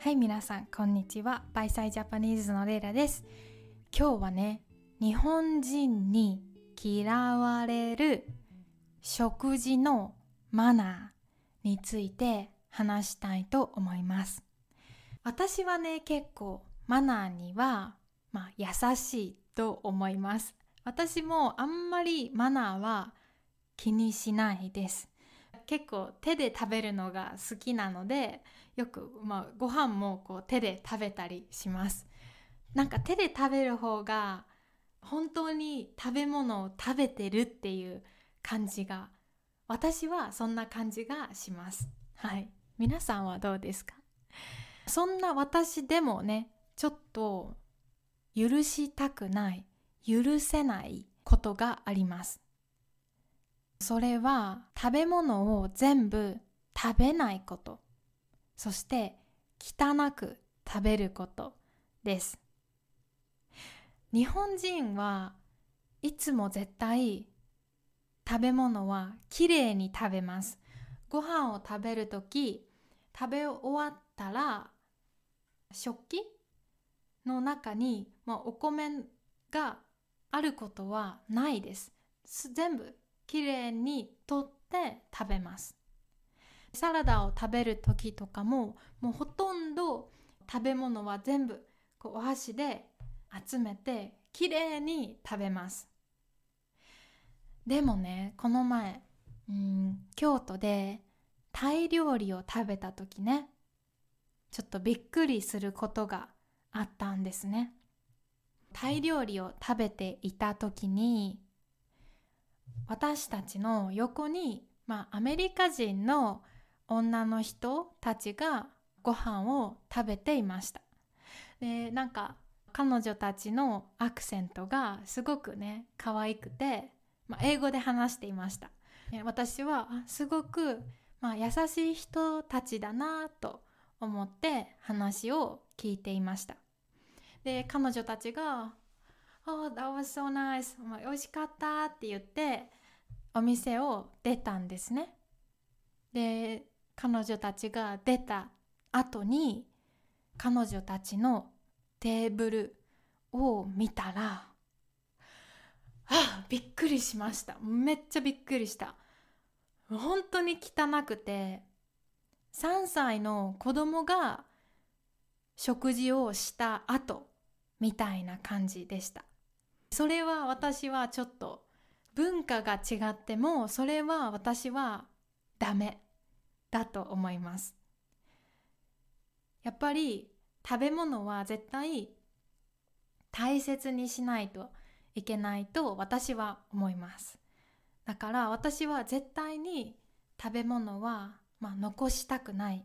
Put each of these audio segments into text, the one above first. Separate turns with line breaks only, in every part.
はい皆さんこんにちは。バイサイジャパニーズのレイラです。今日はね日本人に嫌われる食事のマナーについて話したいと思います。私はね結構マナーには、まあ、優しいと思います。私もあんまりマナーは気にしないです。結構手で食べるのが好きなのでよく、まあ、ご飯もこう手で食べたりします。なんか手で食べる方が本当に食べ物を食べてるっていう感じが私はそんな感じがします。はい。皆さんはどうですか？そんな私でもねちょっと許したくない許せないことがあります。それは食べ物を全部食べないこと。そして汚く食べることです。日本人はいつも絶対食べ物はきれいに食べます。ご飯を食べるとき食べ終わったら食器の中に、まあ、お米があることはないです全部きれいに取って食べます。サラダを食べる時とかももうほとんど食べ物は全部こうお箸で集めてきれいに食べます。でもねこの前うん京都でタイ料理を食べた時ねちょっとびっくりすることがあったんですね。タイ料理を食べていた時に私たちの横に、まあ、アメリカ人の女の人たちがご飯を食べていました。でなんか彼女たちのアクセントがすごくね可愛くて、まあ、英語で話していました。私はすごく、まあ、優しい人たちだなと思って話を聞いていました。で彼女たちが「Oh, that was so nice、美味しかった」って言ってお店を出たんですね。で彼女たちが出た後に彼女たちのテーブルを見たらあびっくりしました。めっちゃびっくりした。本当に汚くて3歳の子供が食事をした後みたいな感じでした。それは私はちょっと文化が違ってもそれは私はダメ。だと思います。やっぱり食べ物は絶対大切にしないといけないと私は思います。だから私は絶対に食べ物は、まあ、残したくない。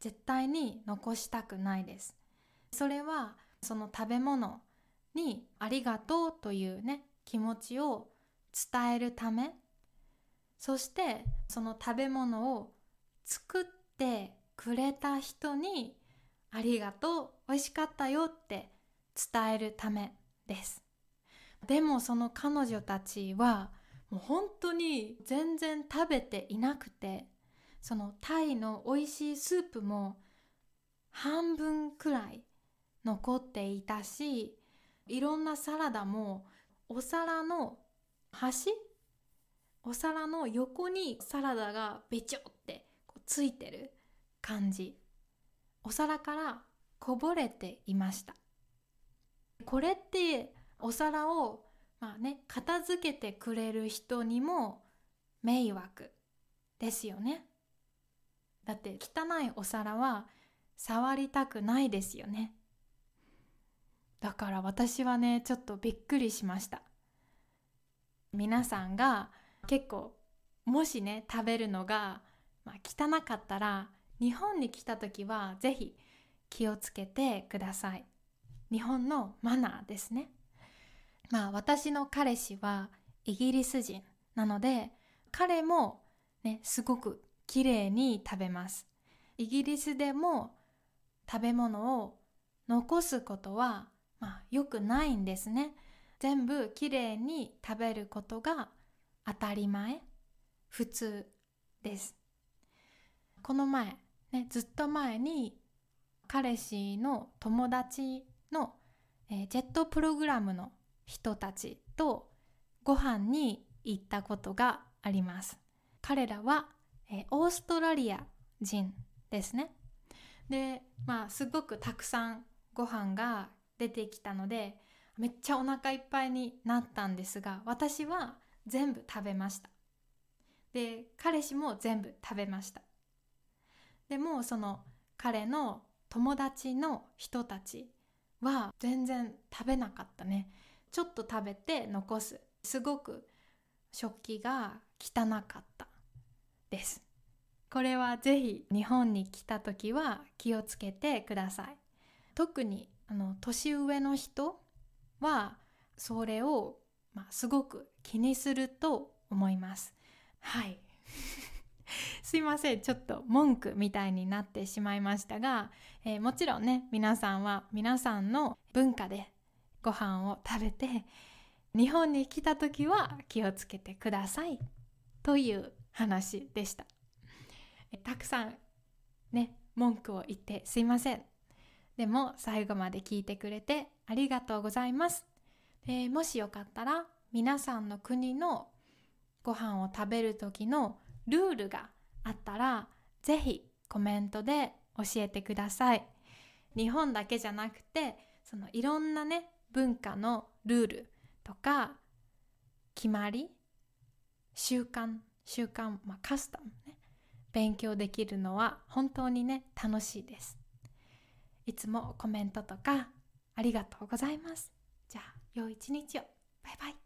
絶対に残したくないです。それはその食べ物にありがとうというね気持ちを伝えるため。そしてその食べ物を作ってくれた人にありがとう美味しかったよって伝えるためです。でもその彼女たちはもう本当に全然食べていなくてそのタイの美味しいスープも半分くらい残っていたしいろんなサラダもお皿の端お皿の横にサラダがべちょってついてる感じ。お皿からこぼれていました。これってお皿をまあね片付けてくれる人にも迷惑ですよね。だって汚いお皿は触りたくないですよね。だから私はねちょっとびっくりしました。皆さんが結構もしね食べるのが、まあ、汚かったら日本に来た時は是非気をつけてください。日本のマナーですね。まあ私の彼氏はイギリス人なので彼もねすごく綺麗に食べます。イギリスでも食べ物を残すことはまあ良くないんですね。全部きれいに食べることが当たり前。普通です。この前ねずっと前に彼氏の友達の、えー、ジェットプログラムの人たちとご飯に行ったことがあります。彼らは、えー、オーストラリア人ですね。でまあすごくたくさんご飯が出てきたのでめっちゃお腹いっぱいになったんですが私は全部食べました。で彼氏も全部食べました。でもその彼の友達の人たちは全然食べなかったね。ちょっと食べて残すすごく食器が汚かったです。これはぜひ日本に来た時は気をつけてください。特にあの年上の人はそれを、まあ、すごく気にすると思います。はい。すいません。ちょっと文句みたいになってしまいましたが、えー、もちろんね皆さんは皆さんの文化でご飯を食べて日本に来た時は気をつけてください。という話でした。たくさんね文句を言ってすいません。でも最後まで聞いてくれてありがとうございます。でもしよかったら皆さんの国のご飯を食べる時のルールがあったらぜひコメントで教えてください。日本だけじゃなくてそのいろんなね文化のルールとか決まり習慣習慣、まあ、カスタムね勉強できるのは本当にね楽しいです。いつもコメントとかありがとうございます。じゃあ良い一日を。バイバイ。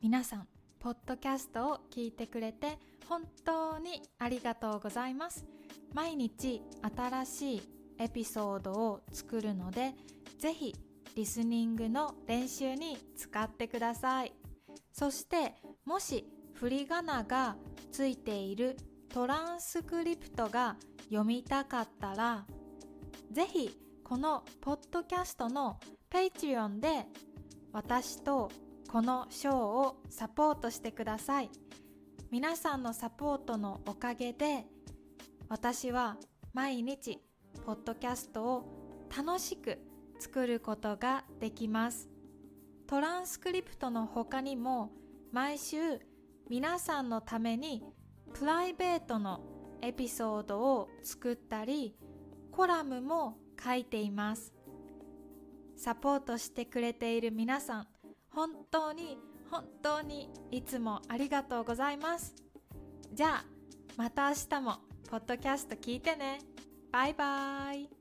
皆さんポッドキャストを聞いてくれて本当にありがとうございます。毎日新しいエピソードを作るのでぜひリスニングの練習に使ってください。そしてもし振り仮名がついているトランスクリプトが読みたかったらぜひこのポッドキャストの Patreon で私とこのショーをサポートしてください。皆さんのサポートのおかげで私は毎日ポッドキャストを楽しく作ることができます。トランスクリプトの他にも毎週皆さんのためにプライベートのエピソードを作ったりコラムも書いています。サポートしてくれている皆さん本当に本当にいつもありがとうございます。じゃあまた明日もポッドキャスト聞いてね。バイバイ。